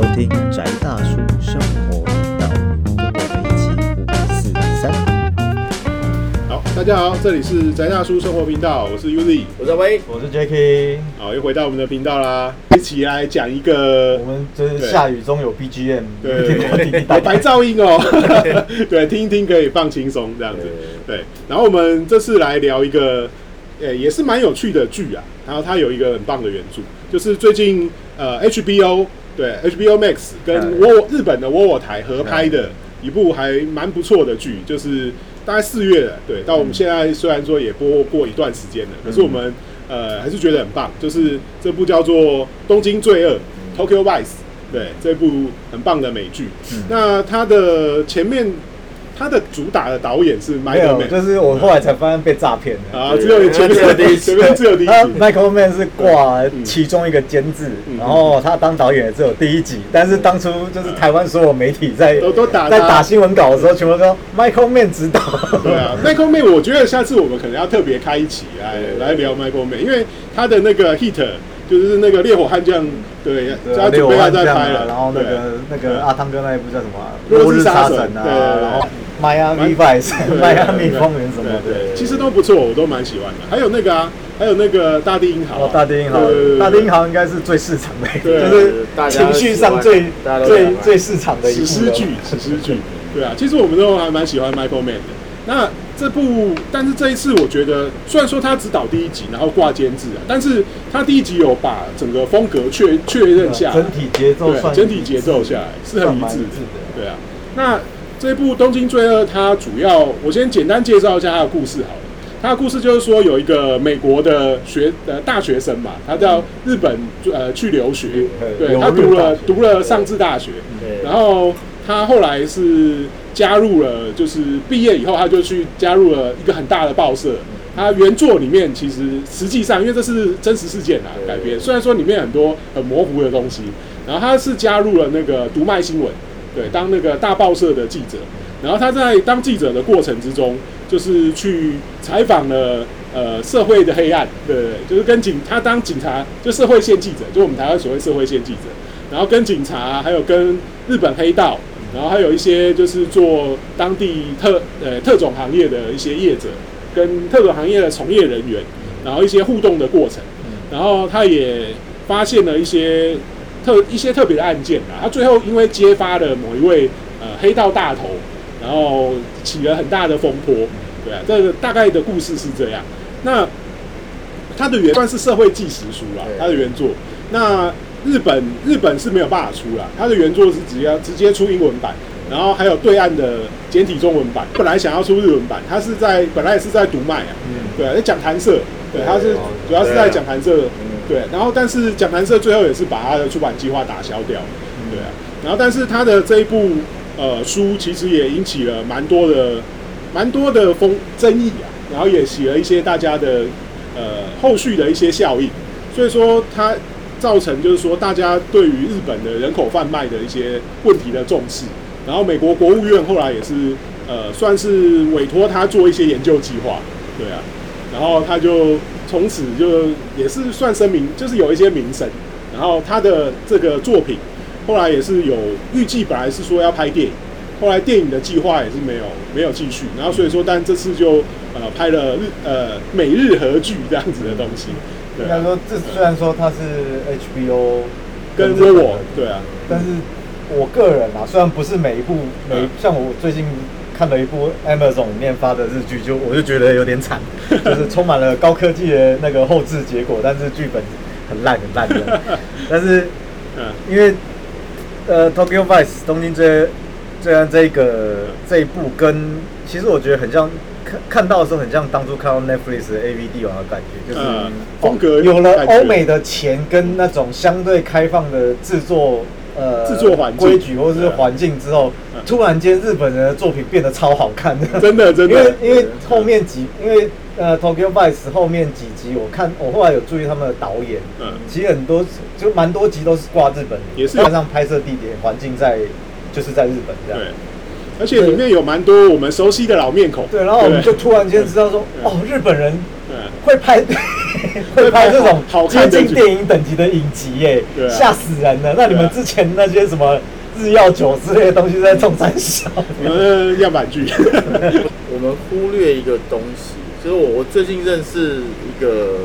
收听宅大叔生活频道，跟我们一起五四三。好，大家好，这里是宅大叔生活频道，我是 Uzi，我是威，我是 Jacky，好，又回到我们的频道啦，一起来讲一个我们这是下雨中有 BGM，对。有白噪音哦，对，听一听可以放轻松这样子，对。然后我们这次来聊一个，呃，也是蛮有趣的剧啊，然后它有一个很棒的原著，就是最近呃 HBO 对 HBO Max 跟嗯窝日本的窝窝台合拍的一部还蛮不错的剧，就是大概四月了，对，到我们现在虽然说也播过一段时间了，可是我们呃还是觉得很棒，就是这部叫做《东京罪恶》（Tokyo Vice）。对，这部很棒的美剧。那它的前面，它的主打的导演是没 Michael 有，Mann 就是我后来才发现被诈骗的。啊，只有前面只有第一集前面只有第一他集。Michael Mann 是挂其中一个监制，嗯然后他当导演也只有第一集，但是当初就是台湾所有媒体在都都打在打新闻稿的时候，全部说 Michael Mann 指导。对啊，Michael Mann，我觉得下次我们可能要特别开一期来来聊 Michael Mann，因为他的那个 Hit 就是那个烈火悍将，对，对啊，他准备要再拍了。然后那对个那个阿汤哥那一部叫什么啊？落落日日杀神啊，然后 Miami Vice、Miami 风云什么的。对，其实都不错，我都蛮喜欢的。还有那个啊，还有那个大地英豪啊，哦，大地银行大地银行应该是最市场的，就是情绪上最最最市场的一部了史诗剧，史诗剧，对啊，其实我们都还蛮喜欢 Michael Mann 的。那这部，但是这一次我觉得，虽然说他只导第一集，然后挂监制啊，但是他第一集有把整个风格确确认下来，整体节奏对，整体节奏下来是很一致的致，的。对啊。那这部《东京罪恶》，它主要我先简单介绍一下它的故事好了。它的故事就是说，有一个美国的学呃大学生嘛，他到日本呃去留学，对他读了读了上智大学，然后他后来是加入了，就是毕业以后他就去加入了一个很大的报社。他原作里面其实实际上，因为这是真实事件啊改编，虽然说里面很多很模糊的东西，然后他是加入了那个读卖新闻，对，当那个大报社的记者。然后他在当记者的过程之中，就是去采访了呃社会的黑暗，对对对，就是跟警他当警察就社会线记者，就我们台湾所谓社会线记者，然后跟警察还有跟日本黑道，然后还有一些就是做当地特呃特种行业的一些业者，跟特种行业的从业人员，然后一些互动的过程，然后他也发现了一些特一些特别的案件啊，他最后因为揭发了某一位呃黑道大头，然后起了很大的风波，对啊，这个大概的故事是这样。那它的原算是社会纪实书啦，对它的原作。那日本日本是没有办法出啦，它的原作是直接直接出英文版，然后还有对岸的简体中文版。本来想要出日文版，它是在本来也是在读卖啊，对啊，在讲谈社，对，它是哦主要是在讲谈社，嗯对，然后但是讲谈社最后也是把他的出版计划打消掉，对啊，然后但是他的这一部呃书其实也引起了蛮多的蛮多的风争议啊，然后也起了一些大家的呃后续的一些效应，所以说它造成就是说大家对于日本的人口贩卖的一些问题的重视，然后美国国务院后来也是呃算是委托他做一些研究计划，对啊，然后他就从此就也是算声名，就是有一些名声。然后他的这个作品后来也是有预计，本来是说要拍电影，后来电影的计划也是没有没有继续。然后所以说，但这次就呃拍了日呃美日合剧这样子的东西，应该说，这虽然说它是 HBO 跟日本的 Wowo 对啊，但是我个人啊，虽然不是每一部每嗯像我最近看了一部 Amazon 里面发的日剧，就我就觉得有点惨，就是充满了高科技的那个后置结果，但是剧本很烂很烂的。但是嗯因为呃 Tokyo Vice 东京罪罪案这个这一部跟其实我觉得很像。看看到的时候，很像当初看到 Netflix 的 AVD 王的感觉，就是、嗯风格有了欧美的钱跟那种相对开放的制作呃制作环境规矩或者是环境之后嗯，突然间日本人的作品变得超好看。的，真的真的。因为，因为后面几因为呃 Tokyo Vice 后面几集我看我后来有注意他们的导演，嗯。其实很多就蛮多集都是挂日本的，也是。加上拍摄地点环境在就是在日本这样。对。，而且里面有蛮多我们熟悉的老面孔，对，然后我们就突然间知道说，哦，日本人嗯会拍会拍这种接近电影等级的影集耶吓死人了。那你们之前那些什么日药酒之类的东西在冲三小？呃，样板剧，我们忽略一个东西，就是我我最近认识一个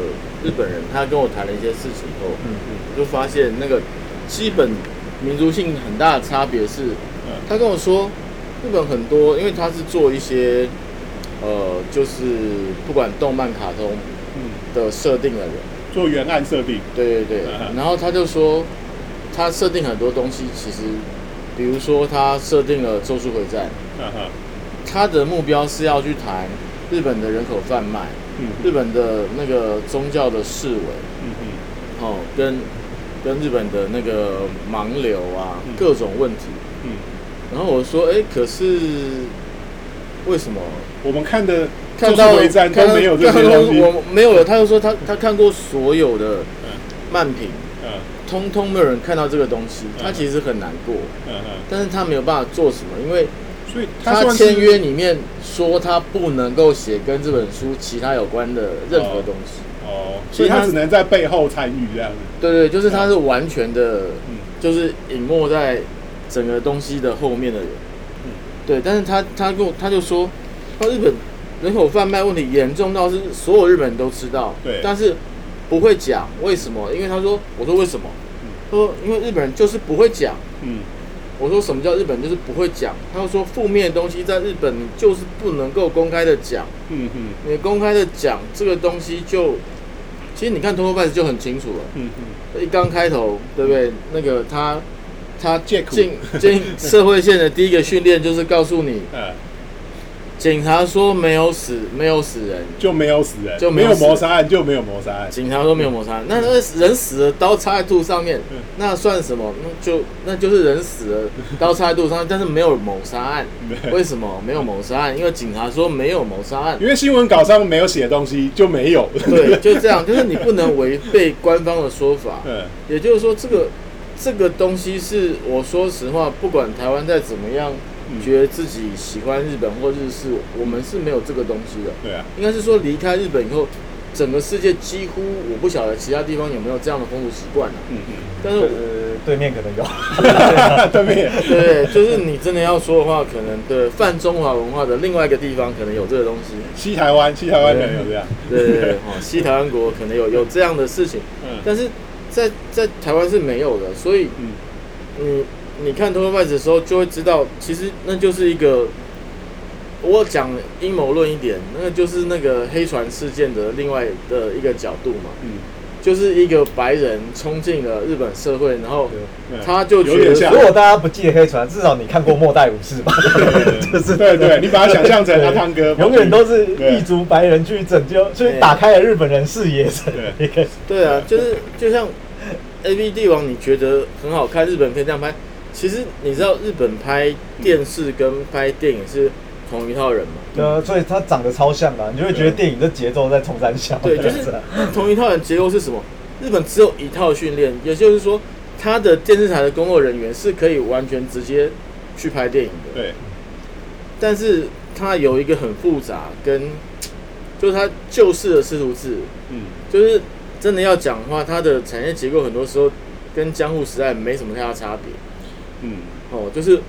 日本人，他跟我谈了一些事情后，嗯。我就发现那个基本民族性很大的差别是，嗯。他跟我说，日本很多，因为他是做一些，呃，就是不管动漫、卡通嗯，的设定的人，做原案设定，对对对。嗯，然后他就说，他设定很多东西，其实，比如说他设定了《咒术回战》，他的目标是要去谈日本的人口贩卖，嗯日本的那个宗教的视为，嗯嗯哦，跟跟日本的那个盲流啊嗯，各种问题。嗯，然后我说，哎，可是为什么？我们看的《看到术回战》看到都没有这些东西，我没有了。他就说他他看过所有的漫评，嗯通通没有人看到这个东西，嗯。他其实很难过，嗯嗯，但是他没有办法做什么，因为所以他签约里面说他不能够写跟这本书其他有关的任何东西。哦，所以他只能在背后参与这样子，对对，就是他是完全的，嗯。就是隐没在整个东西的后面的人。嗯。对，但是他他跟我他就说，他日本人口贩卖问题严重到是所有日本人都知道，对。但是不会讲为什么？因为他说，我说为什么？嗯他说因为日本人就是不会讲。嗯我说什么叫日本人就是不会讲？他又说负面的东西在日本你就是不能够公开的讲，嗯嗯你公开的讲这个东西就，其实你看 t o k o 就很清楚了。嗯嗯，一刚开头，对不对？那个他他借口进进社会线的第一个训练就是告诉你，呃，警察说没有死，没有死人，就没有死人，就没有谋杀案，就没有谋杀案，警察说没有谋杀案，那那人死了，刀插在肚上面嗯，那算什么？那就那就是人死了，刀插在肚上，但是没有谋杀案。为什么没有谋杀案？因为警察说没有谋杀案。因为新闻稿上没有写东西就没有，对，就这样，就是你不能违背官方的说法。嗯也就是说，这个这个东西是我说实话，不管台湾再怎么样，嗯觉得自己喜欢日本或日式，我们是没有这个东西的。对啊，应该是说离开日本以后，整个世界几乎我不晓得其他地方有没有这样的风俗习惯了。嗯但是对面可能有。嗯，对面，对，就是你真的要说的话，可能对泛中华文化的另外一个地方可能有这个东西。西台湾，西台湾可能有这样，对对对，哦，西台湾国可能有有这样的事情，嗯。但是在在台湾是没有的，所以嗯。你你看《头发 Vice》的时候，就会知道，其实那就是一个，我讲阴谋论一点，那个就是那个黑船事件的另外的一个角度嘛，嗯，就是一个白人冲进了日本社会，然后嗯他就觉得有点像。如果大家不记得黑船，至少你看过《末代武士》吧？就是。对对，你把它想象成 阿汤哥，永远都是异族白人去拯救，去打开了日本人视野。的一个。对啊，就是就像 A B 帝王，你觉得很好看，日本可以这样拍，其实你知道日本拍电视跟拍电影是同一套人吗？呃，所以他长得超像的，你就会觉得电影的节奏在重山小。对，就是同一套人结构是什么？日本只有一套训练，也就是说，他的电视台的工作人员是可以完全直接去拍电影的。对，但是他有一个很复杂，跟就是他旧式的师徒制，嗯就是真的要讲的话，它的产业结构很多时候跟江户时代没什么太大差别。嗯。哦，就是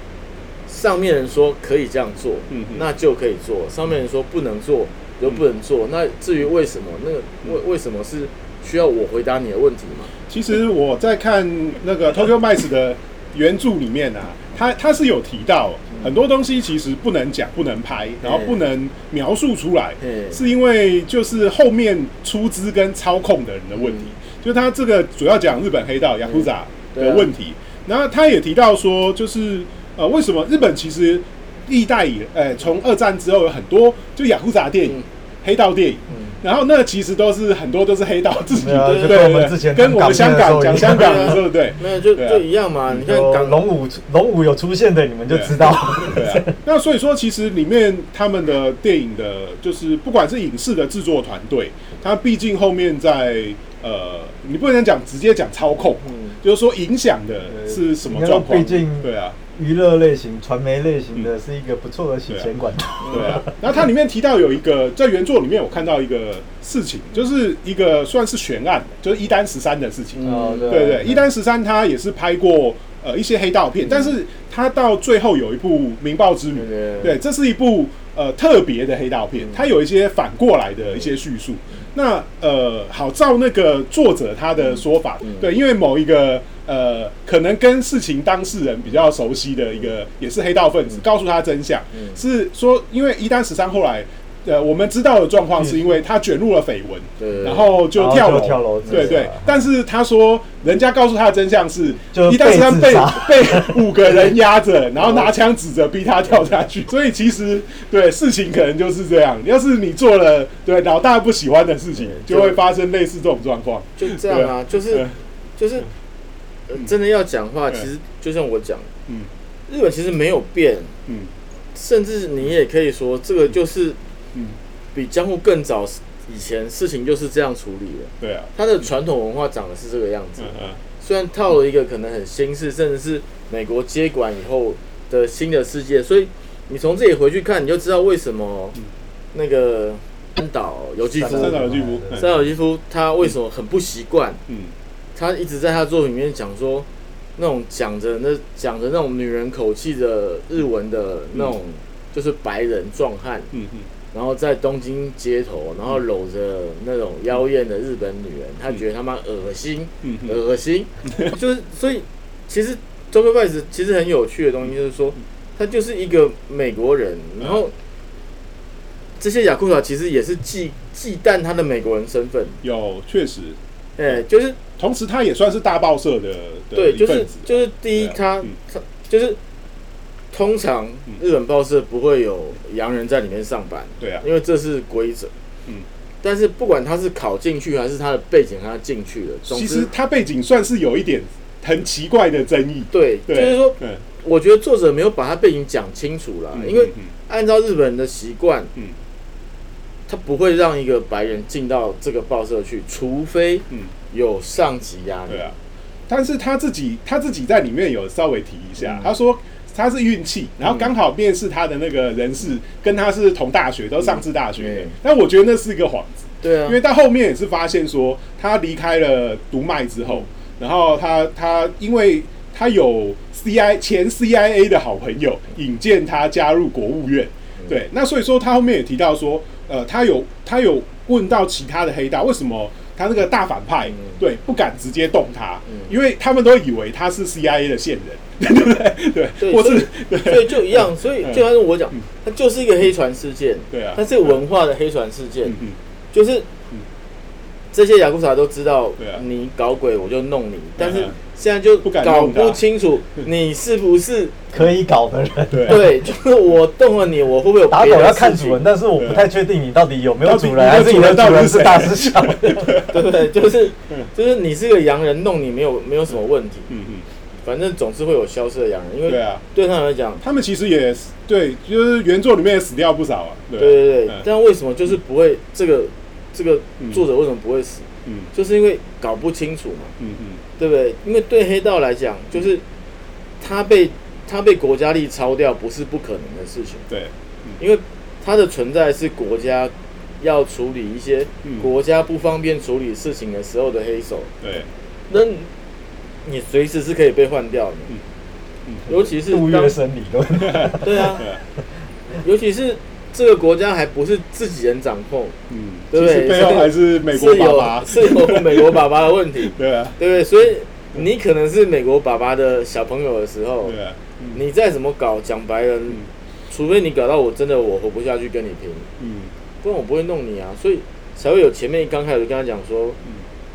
上面人说可以这样做，嗯哼那就可以做；上面人说不能做，就不能做。那至于为什么，那个为为什么是需要我回答你的问题吗？其实我在看那个 Tokyo Mice 的原著里面啊，他他是有提到很多东西其实不能讲、不能拍，然后不能描述出来，是因为就是后面出资跟操控的人的问题。就他这个主要讲日本黑道 Yakuza 的问题，然后他也提到说，就是呃，为什么日本其实历代以呃从二战之后有很多就 Yakuza 电影、嗯黑道电影。嗯然后那其实都是很多都是黑道自己，对啊对跟我们对之前跟我们香港讲香港的对啊时候，对没有就就一样嘛。你看港龙武龙武有出现的，你们就知道。对啊。那所以说，其实里面他们的电影的，就是不管是影视的制作团队，他毕竟后面在呃，你不能讲直接讲操控，嗯就是说影响的是什么状况？毕竟对啊，娱乐类型、传媒类型的是一个不错的洗钱管道。对啊，然后它里面提到有一个在原作里面，我看到一个事情，就是一个算是悬案，就是一丹十三的事情。哦，对对，一丹十三他也是拍过呃一些黑道片，但是他到最后有一部《明报之谜》，对，这是一部呃特别的黑道片，它有一些反过来的一些叙述。那呃，好，照那个作者他的说法，对，因为某一个呃，可能跟事情当事人比较熟悉的一个，也是黑道分子，告诉他真相，是说，因为一丹十三后来。呃，我们知道的状况是因为他卷入了绯闻，对然后就跳楼，跳楼，对对。但是他说，人家告诉他的真相是，一旦他被被五个人压着，然后拿枪指着逼他跳下去。所以其实对事情可能就是这样。要是你做了对老大不喜欢的事情，就会发生类似这种状况。就这样啊，就是就是，真的要讲话，其实就像我讲，嗯，日本其实没有变，嗯，甚至你也可以说，这个就是。嗯，比江户更早以前事情就是这样处理的。对啊，他的传统文化长的是这个样子。嗯嗯。虽然套了一个可能很新式，甚至是美国接管以后的新的世界，所以你从这里回去看，你就知道为什么那个三岛由纪夫，三岛由纪夫，三岛由纪夫他为什么很不习惯？嗯，他一直在他作品里面讲说，那种讲着那讲着那种女人口气的日文的那种，就是白人壮汉。嗯嗯。然后在东京街头，然后搂着那种妖艳的日本女人，他觉得他妈恶心，恶心，就是所以其实周克拜斯其实很有趣的东西，就是说他就是一个美国人，然后这些雅库萨其实也是忌忌惮他的美国人身份，有确实，哎，就是同时他也算是大报社的对，就是就是第一他他就是。通常日本报社不会有洋人在里面上班，对啊，因为这是规则。嗯，但是不管他是考进去还是他的背景他进去了，其实他背景算是有一点很奇怪的争议。对，就是说，我觉得作者没有把他背景讲清楚了，因为按照日本人的习惯，嗯，他不会让一个白人进到这个报社去，除非有上级压力。对啊，但是他自己他自己在里面有稍微提一下，他说。他是运气，然后刚好面试他的那个人是跟他是同大学，都上智大学的。但我觉得那是一个幌子，对啊，因为到后面也是发现说，他离开了读卖之后，然后他他因为他有 C I 前 C I A 的好朋友引荐他加入国务院，对，那所以说他后面也提到说，呃，他有他有问到其他的黑道为什么。他那个大反派，对，不敢直接动他，因为他们都以为他是 CIA 的线人，对不对？对，或是所以就一样，所以就像我讲，它就是一个黑船事件，对啊，它是文化的黑船事件，就是。这些雅库萨都知道，你搞鬼我就弄你，但是现在就搞不清楚你是不是可以搞的人。对，就是我动了你，我会不会有打狗要看主人？但是我不太确定你到底有没有主人，还是你的主人是大师小？对不对？就是就是你是个洋人，弄你没有没有什么问题。嗯嗯，反正总是会有消失的洋人，因为对啊，对他们来讲，他们其实也对，就是原作里面也死掉不少啊。对对对，但为什么就是不会这个？这个作者为什么不会死？嗯，就是因为搞不清楚嘛。嗯嗯，对不对？因为对黑道来讲，就是他被他被国家力超掉，不是不可能的事情。对，因为他的存在是国家要处理一些国家不方便处理事情的时候的黑手。对，那你随时是可以被换掉的。嗯嗯，尤其是杜月笙理论。对啊，尤其是。这个国家还不是自己人掌控，嗯，对不对？背后还是美国爸爸，是有美国爸爸的问题，对啊，对不对？所以你可能是美国爸爸的小朋友的时候，对啊，你再怎么搞，讲白人，除非你搞到我真的我活不下去跟你拼，嗯，不然我不会弄你啊。所以才会有前面刚开始跟他讲说，嗯，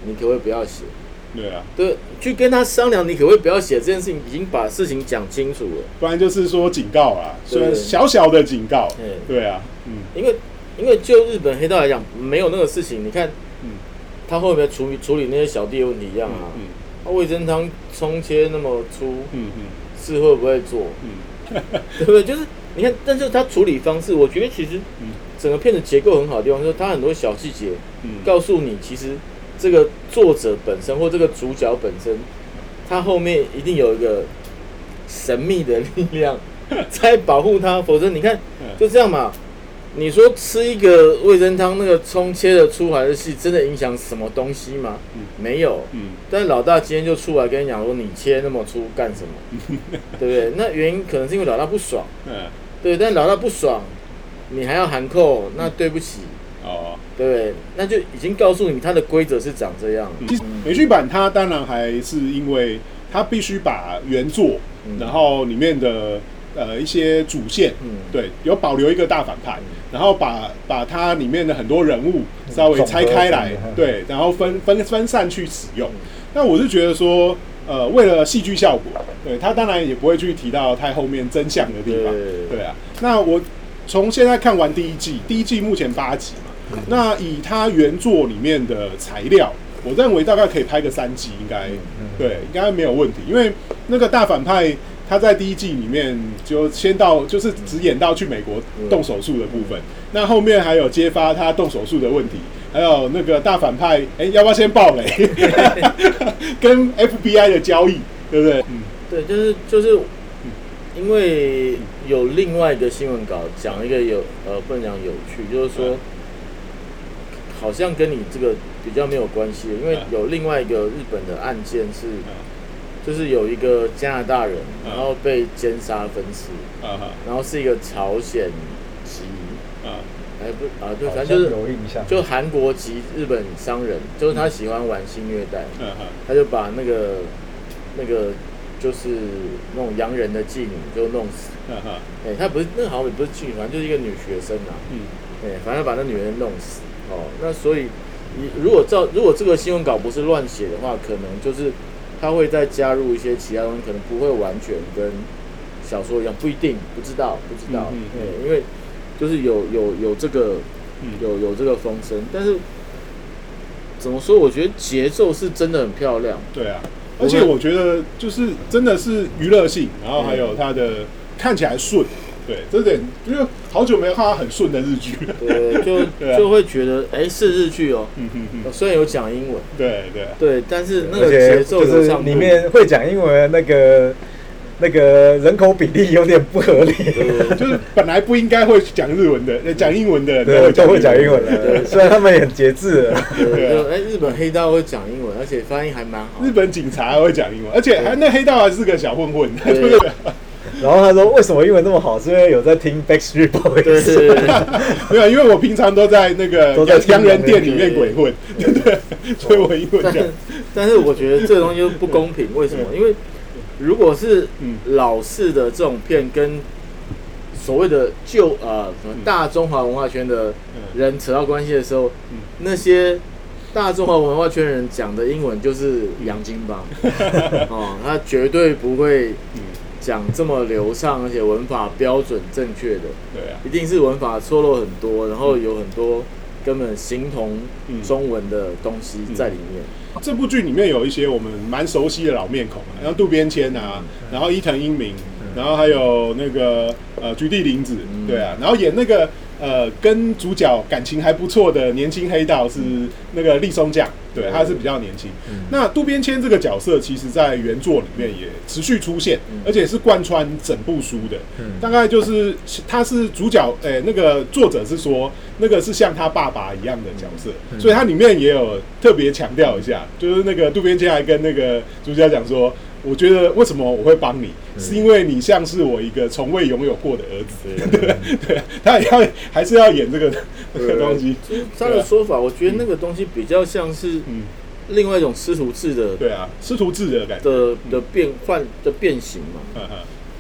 你可不可以不要写？对啊，对，去跟他商量，你可不可以不要写这件事情？已经把事情讲清楚了，不然就是说警告啦，虽然小小的警告。对啊，嗯，因为因为就日本黑道来讲，没有那个事情。你看，嗯，他会不会处理处理那些小弟的问题一样啊？嗯，他味噌汤葱切那么粗，嗯嗯，是会不会做？嗯，对不对？就是你看，但是他处理方式，我觉得其实，嗯，整个片子结构很好的地方，就是他很多小细节，嗯，告诉你其实。这个作者本身或这个主角本身，他后面一定有一个神秘的力量 在保护他，否则你看嗯就这样嘛。你说吃一个味噌汤，那个葱切的出还是细，真的影响什么东西吗？嗯没有。嗯但老大今天就出来跟你讲说，你切那么粗干什么？对不对？那原因可能是因为老大不爽，嗯对。但老大不爽，你还要含扣，那对不起，哦。对？那就已经告诉你它的规则是长这样。其实美剧版它当然还是因为它必须把原作，嗯然后里面的呃一些主线，嗯对，有保留一个大反派，然后把把它里面的很多人物稍微拆开来，对，然后分分分散去使用嗯。那我是觉得说，呃，为了戏剧效果，对他当然也不会去提到太后面真相的地方，对对啊。那我从现在看完第一季，第一季目前八集那以他原作里面的材料，我认为大概可以拍个三季，应该嗯对，应该没有问题。因为那个大反派他在第一季里面就先到，就是只演到去美国动手术的部分，那后面还有揭发他动手术的问题，还有那个大反派，哎、要不要先爆雷？跟 FBI 的交易，对不对？嗯对，就是就是，因为有另外一个新闻稿讲一个有呃不能讲有趣，就是说嗯好像跟你这个比较没有关系，因为嗯。有另外一个日本的案件是，嗯。就是有一个加拿大人，嗯。然后被奸杀分尸，然后是一个朝鲜籍，啊哎不啊对，反正就是有印象，就韩国籍日本商人，就是他喜欢玩性虐待，他就把那个那个就是那种洋人的妓女就弄死。哎、他不是那好像也不是妓女，反正就是一个女学生啊。嗯。哎、反正把那女人弄死。哦，那所以你如果照如果这个新闻稿不是乱写的话，可能就是他会再加入一些其他东西，可能不会完全跟小说一样，不一定，不知道，不知道。嗯嗯嗯对，因为就是有有有这个嗯有有这个风声，但是怎么说？我觉得节奏是真的很漂亮。对啊，而且我觉得就是真的是娱乐性，然后还有它的看起来顺，对，这点就是好久没有看到很顺的日剧。了。对，就 对啊。就会觉得，哎、是日剧哦。嗯虽然有讲英文，对对，对，但是那而个且节奏就是畅度里面会讲英文的那个那个人口比例有点不合理，就是本来不应该会讲日文的、呃讲英文的人对，都会讲英文。对的，虽然他们也很节制了，对，对啊。就哎，日本黑道会讲英文，而且发音还蛮好。日本警察还会讲英文，而且还那黑道还是个小混混，对。对不对？然后他说为什么英文那么好，是因为有在听 Backstreet Boys，对对对，没有，因为我平常都在那个 都在听洋人店里面鬼混，对对，所以我英文但讲，但是我觉得这个东西就不公平，为什么？因为如果是嗯老式的这种片跟所谓的旧呃大中华文化圈的人扯到关系的时候，嗯那些大中华文化圈人讲的英文就是洋金帮。哦，他绝对不会嗯，讲这么流畅，而且文法标准正确的，对啊，一定是文法错漏很多，然后有很多根本形同嗯中文的东西在里面。这部剧里面有一些我们蛮熟悉的老面孔啊，像渡边谦啊，然后伊藤英明，然后还有那个呃菊地凛子，嗯。对啊，然后演那个呃跟主角感情还不错的年轻黑道是那个立松将，对，他是比较年轻。那渡边谦这个角色，其实在原作里面也持续出现，而且是贯穿整部书的。大概就是他是主角，诶、那个作者是说那个是像他爸爸一样的角色，所以他里面也有特别强调一下，就是那个渡边谦还跟那个主角讲说。我觉得为什么我会帮你，是因为你像是我一个从未拥有过的儿子，对 对，他也要还是要演这个 这个东西，就是他的说法，我觉得那个东西比较像是嗯，另外一种师徒制的对啊，师徒制的感觉，的的变换的变形嘛。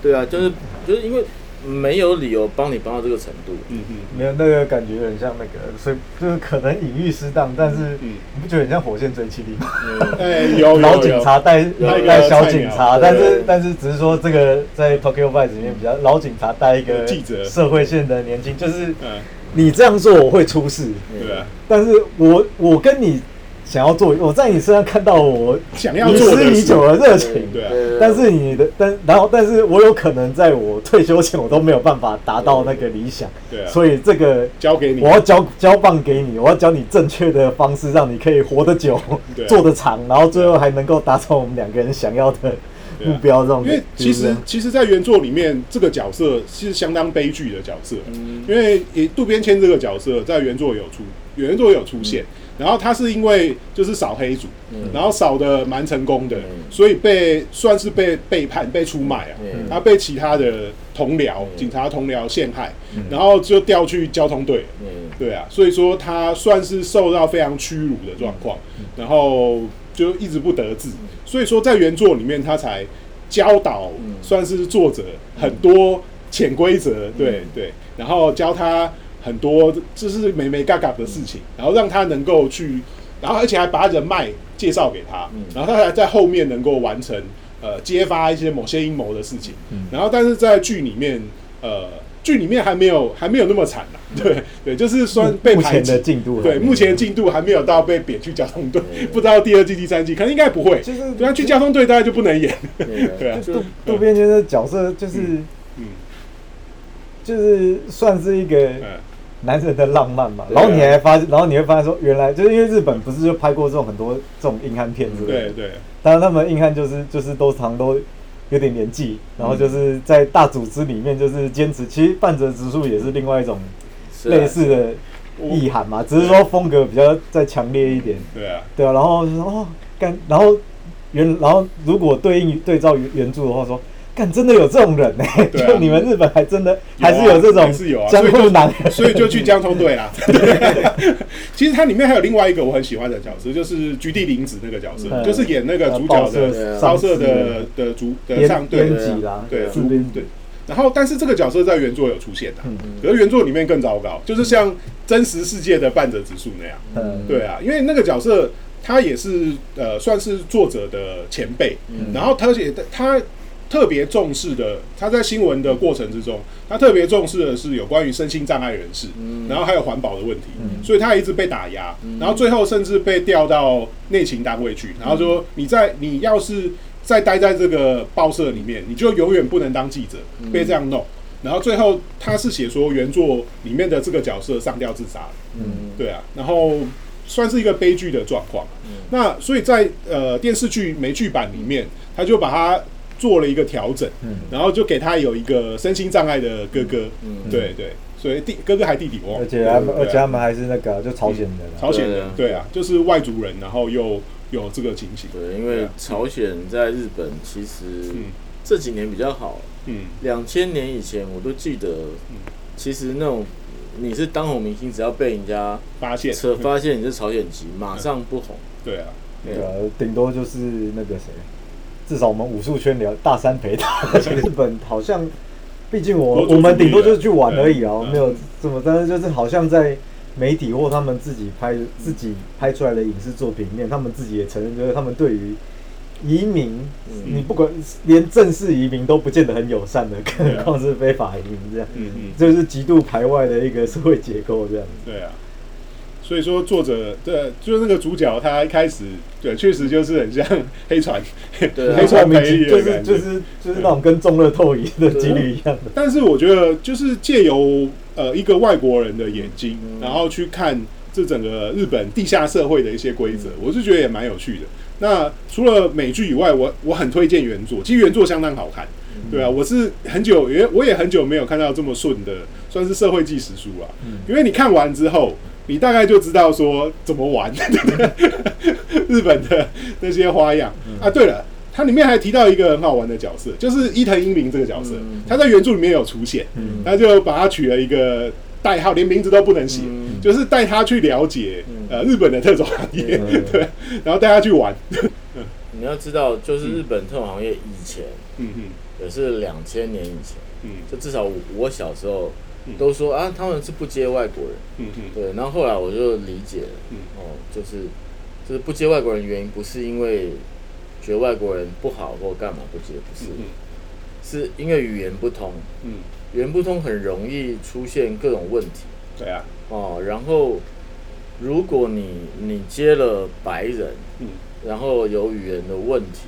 对啊，就是就是因为没有理由帮你帮到这个程度。嗯嗯没有那个感觉很像那个，所以就是可能隐喻适当，但是嗯，你不觉得很像火线追击力吗？有有老警察带有一个带小警察，但是但是只是说这个在 Tokyo Vice 里面比较老警察带一个记者。社会线的年轻，就是嗯，你这样做我会出事，对啊，但是我我跟你想要做，我在你身上看到我想要做的已久的热情。对啊，但是你的，但然后，但是我有可能在我退休前，我都没有办法达到那个理想，对啊，所以这个交给你。我，要交交棒给你，我要教你正确的方式，让你可以活得久做得长，然后最后还能够达成我们两个人想要的目标。这种，因为其实其实，在原作里面，这个角色是相当悲剧的角色，嗯。因为也渡边谦这个角色在原作有出，原作有出现，然后他是因为就是扫黑组，嗯。然后扫的蛮成功的嗯，所以被算是被背叛、被出卖啊，嗯。他被其他的同僚、嗯。警察同僚陷害，然后就调去交通队。嗯。对啊，所以说他算是受到非常屈辱的状况，然后就一直不得志。所以说在原作里面，他才教导嗯。算是作者很多潜规则，对对，然后教他很多就是美美嘎嘎的事情，然后让他能够去，然后而且还把人脉介绍给他嗯，然后他还在后面能够完成呃揭发一些某些阴谋的事情，嗯。然后但是在剧里面呃。剧里面还没有还没有那么惨啦，对对，就是算被排前的进度还对，目前进度还没有到被贬去交通队，不知道第二季、第三季，可能应该不会。就是对啊，去交通队大概就不能演。对 对啊。就渡渡边谦的角色就是嗯。就是算是一个嗯，男人的浪漫嘛。然后你还发，然后你会发现说，原来就是因为日本不是就拍过这种很多这种硬汉片子对，对当然他们硬汉就是就是都常都有点年纪，然后就是在大组织里面就是坚持，其实半泽直树也是另外一种类似的意涵嘛，只是说风格比较再强烈一点，对啊，对啊，然后就说哦干，然后原然后如果对应对照原原著的话说。干真的有这种人呢、对啊。就你们日本还真的、还是有这种还是有啊江户男人，所以就去江通队啦。其实它里面还有另外一个我很喜欢的角色，就是菊地凛子那个角色，嗯就是演那个主角报社的上报社的的主的编上对编辑啦，对。自编对。然后，但是这个角色在原作有出现的，嗯可是原作里面更糟糕，就是像真实世界的半泽直树那样。嗯，对啊，因为那个角色他也是呃算是作者的前辈，嗯。然后而且他特别重视的，他在新闻的过程之中，他特别重视的是有关于身心障碍人士，嗯。然后还有环保的问题，嗯。所以他一直被打压，嗯。然后最后甚至被调到内勤单位去，然后说你在你要是再待在这个报社里面，你就永远不能当记者，嗯。被这样弄。然后最后他是写说原作里面的这个角色上吊自杀了。嗯。对啊，然后算是一个悲剧的状况。嗯。那所以在呃电视剧美剧版里面，他就把它做了一个调整，嗯。然后就给他有一个身心障碍的哥哥。嗯对对，所以弟哥哥还弟弟而且他们而且他们还是那个啊就朝鲜人啊，朝鲜人对啊。就是外族人，然后又有这个情形。对，因为朝鲜在日本其实嗯。这几年比较好，嗯。两千年以前我都记得，其实那种你是当红明星，只要被人家发现。车发现你是朝鲜籍，马上不红。对啊，对对啊，顶多就是那个谁，至少我们武术圈聊大三陪他，日本好像，毕竟我我们顶多就是去玩而已啊，没有这么，但是就是好像在媒体或他们自己拍自己拍出来的影视作品里面，他们自己也承认，就是他们对于移民，嗯你不管连正式移民都不见得很友善的，更何况是非法移民这样，嗯嗯，这是极度排外的一个社会结构这样。对啊。所以说，作者对，就是那个主角，他一开始对，确实就是很像黑船，对啊 黑船莫名培育其就是就是就是那种跟中乐透一的几率一样的。但是我觉得，就是借由呃一个外国人的眼睛，嗯然后去看这整个日本地下社会的一些规则，嗯我是觉得也蛮有趣的。那除了美剧以外，我我很推荐原作，其实原作相当好看。嗯对啊，我是很久也我也很久没有看到这么顺的，算是社会纪实书了。因为你看完之后，你大概就知道说怎么玩 日本的那些花样。啊。对了。它里面还提到一个很好玩的角色，就是伊藤英明这个角色，嗯。他在原著里面有出现，嗯。他就把他取了一个代号，连名字都不能写，嗯。就是带他去了解、嗯。呃日本的特种行业，嗯。对，然后带他去玩，你要知道，就是日本特种行业以前嗯。嗯也是两千年以前，嗯。就至少我我小时候嗯都说啊，他们是不接外国人。嗯嗯。对，然后后来我就理解了，嗯。哦，就是就是不接外国人，原因不是因为觉得外国人不好或干嘛不接，不是，嗯。是因为语言不通，嗯，语言不通很容易出现各种问题。对啊，哦。然后如果你你接了白人，嗯。然后有语言的问题，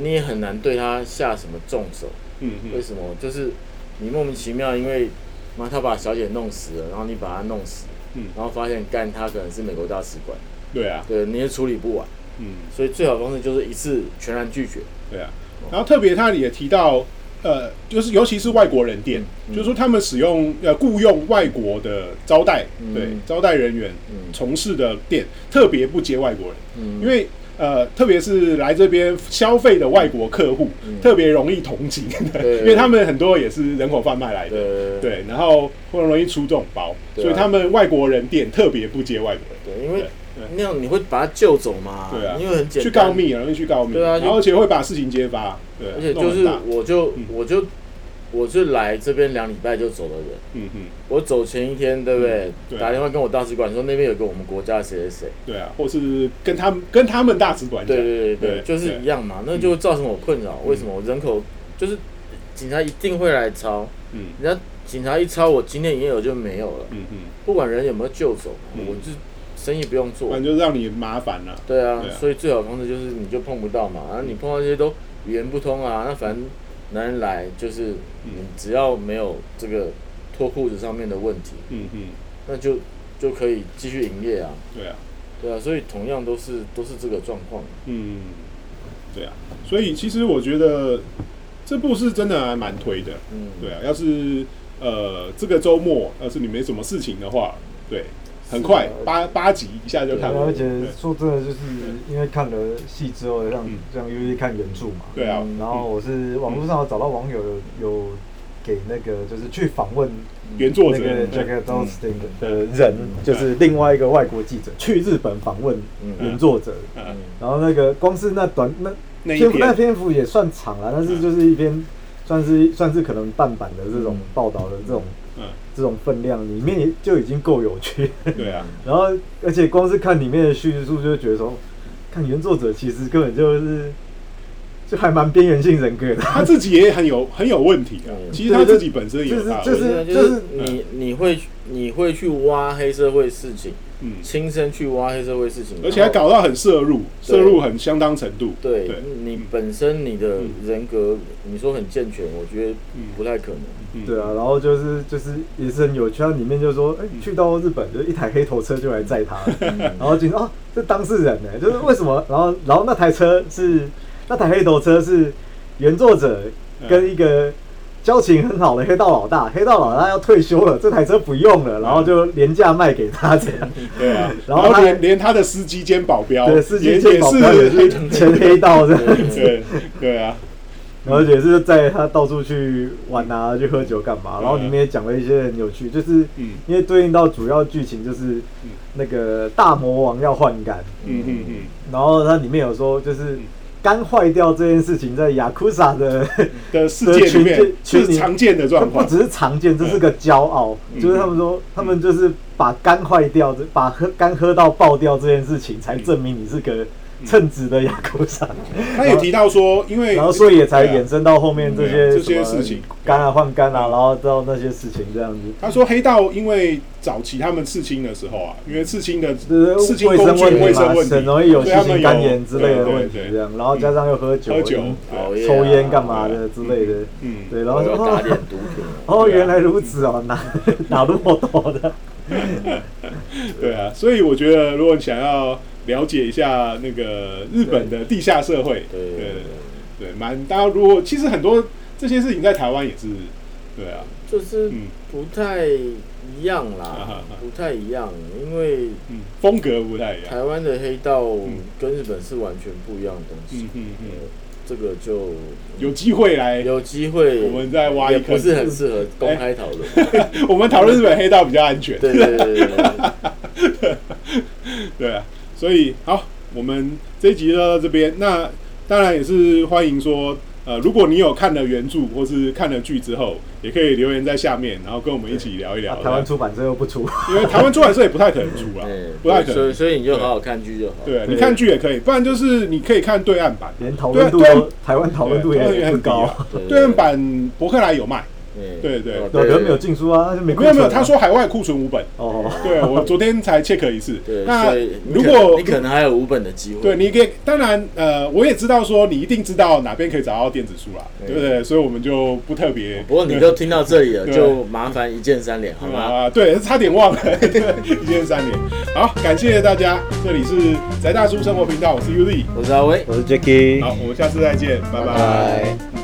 你也很难对他下什么重手。嗯嗯。为什么？就是你莫名其妙，因为妈他把小姐弄死了，然后你把他弄死，嗯，然后发现干他可能是美国大使馆，对啊，对，你也处理不完，嗯。所以最好的方式就是一次全然拒绝。对啊，然后特别他也提到，呃，就是尤其是外国人店，嗯就是说他们使用呃雇佣外国的招待，嗯。对招待人员嗯。从事的店，特别不接外国人，嗯。因为呃，特别是来这边消费的外国客户，嗯特别容易同情，对因为他们很多也是人口贩卖来的，对对，然后会容易出这种包，啊所以他们外国人店特别不接外国人。对，因为那样你会把他救走嘛？对啊因为很简单，去告密，容易去告密，对啊然后而且会把事情揭发，对啊，而且就是我就嗯我就我是来这边两礼拜就走的人，嗯哼，我走前一天，对不对？对打电话跟我大使馆说那边有个我们国家的谁谁谁，对啊，或是跟他们跟他们大使馆讲，对对对对，对就是一样嘛，那就造成我困扰。为什么？我人口就是警察一定会来抄，嗯。人家警察一抄，我今天营业额就没有了，嗯嗯，不管人有没有救走，嗯。我就生意不用做。反。正就让你麻烦了，对啊对啊，所以最好的方式就是你就碰不到嘛，然后你碰到这些都语言不通啊，那反正男人来就是嗯你只要没有这个脱裤子上面的问题，嗯嗯，那就就可以继续营业啊。对啊，对啊，所以同样都是都是这个状况。嗯，对啊，所以其实我觉得这部是真的还蛮推的，嗯，对啊，要是呃这个周末要是你没什么事情的话，对，很快八八集一下就看完，而且说真的，就是因为看了戏之后，让嗯。让优优看原著嘛，对啊，嗯然后我是网络上找到网友有有给那个就是去访问原作者。那个嗯。Jack Dawson 的人，就是另外一个外国记者去日本访问嗯。原作者，然后那个光是那短那那一篇幅那篇，幅也算长了，但是就是一篇算是算是可能半版的这种嗯。报道的这种嗯，这种分量，里面也就已经够有趣。对啊，然后，而且光是看里面的叙述，就觉得说，看原作者其实根本就是，就还蛮边缘性人格的。他自己也很有很有问题啊，嗯其实他自己本身也有他的就问题，就是就是是你你会你会去挖黑社会事情，嗯，亲身去挖黑社会事情，而且还搞到很摄入，对。摄入很相当程度，对对，你本身你的嗯人格，你说很健全，我觉得嗯。不太可能。嗯。对啊，然后就是就是也是很有趣，它里面就说，哎、嗯。去到日本就一台黑头车就来载他，嗯。然后警察哦，这当事人呢，就是为什么？然后然后那台车是那台黑头车是原作者跟一个交情很好的黑道老大，黑道老大要退休了，这台车不用了，然后就廉价卖给他这样。对啊，然后他连连他的司机兼保镖，对，司机兼保镖也是是前黑道这样。子，对对啊，然后也是在他到处去玩啊，去喝酒干嘛，然后里面也讲了一些很有趣，就是嗯。因为对应到主要剧情就是那个大魔王要换肝，嗯嗯嗯，然后它里面有说就是肝坏掉这件事情在雅库萨的的世界里面群是常见的状况，不只是常见，这是个骄傲，嗯。就是他们说他们就是把肝坏掉，把喝肝喝到爆掉这件事情，才证明你是个称职的雅库萨。他也提到说，因为然后所以也才衍生到后面这些这些事情肝啊换肝啊，然后到那些事情这样子。他说黑道因为早期他们刺青的时候啊，因为刺青的就是刺青卫工具生问题嘛，卫生问题，很容易有细菌肝炎之类的问题这样，然后加上又喝酒、喝酒抽烟干嘛的之类的，嗯，对，然后就打点哦，毒品啊。哦，原来如此哦，哪 哪那么多的？对啊，所以我觉得如果你想要了解一下那个日本的地下社会，对对对，蛮大家如果其实很多这些事情在台湾也是，对啊，就是嗯不太一样啦哈，不太一样，因为嗯，风格不太一样，台湾的黑道跟日本是完全不一样的东西嗯。嗯这个就有机会来，有机会，我们再挖一不是很适合公开讨论。我们讨论日本黑道比较安全，对对对对对，对 啊，所以好，我们这一集就到这边。那当然也是欢迎说，呃，如果你有看了原著或是看了剧之后，也可以留言在下面，然后跟我们一起聊一聊。啊 台湾出版社又不出，因为台湾出版社也不太可能出 啦嗯，不太可能。所以所以你就好好看剧就好。对，对你看剧也可以，不然就是你可以看对岸版。连讨论度都台湾讨论度也很高。对岸版博客来有卖，对对哦对，可是没有进书啊，那就没有没有，他说海外库存五本。哦，对我昨天才 check 一次。对，那如果你可能还有五本的机会，对，你可以，当然，呃，我也知道说你一定知道哪边可以找到电子书啦，对不对？所以我们就不特别。不过你都听到这里了，就麻烦一键三连，好吗？啊，对，差点忘了，一键三连。好，感谢大家，这里是宅大叔生活频道，我是 Uzi，我是阿威。我是 Jacky，好，我们下次再见，拜拜拜拜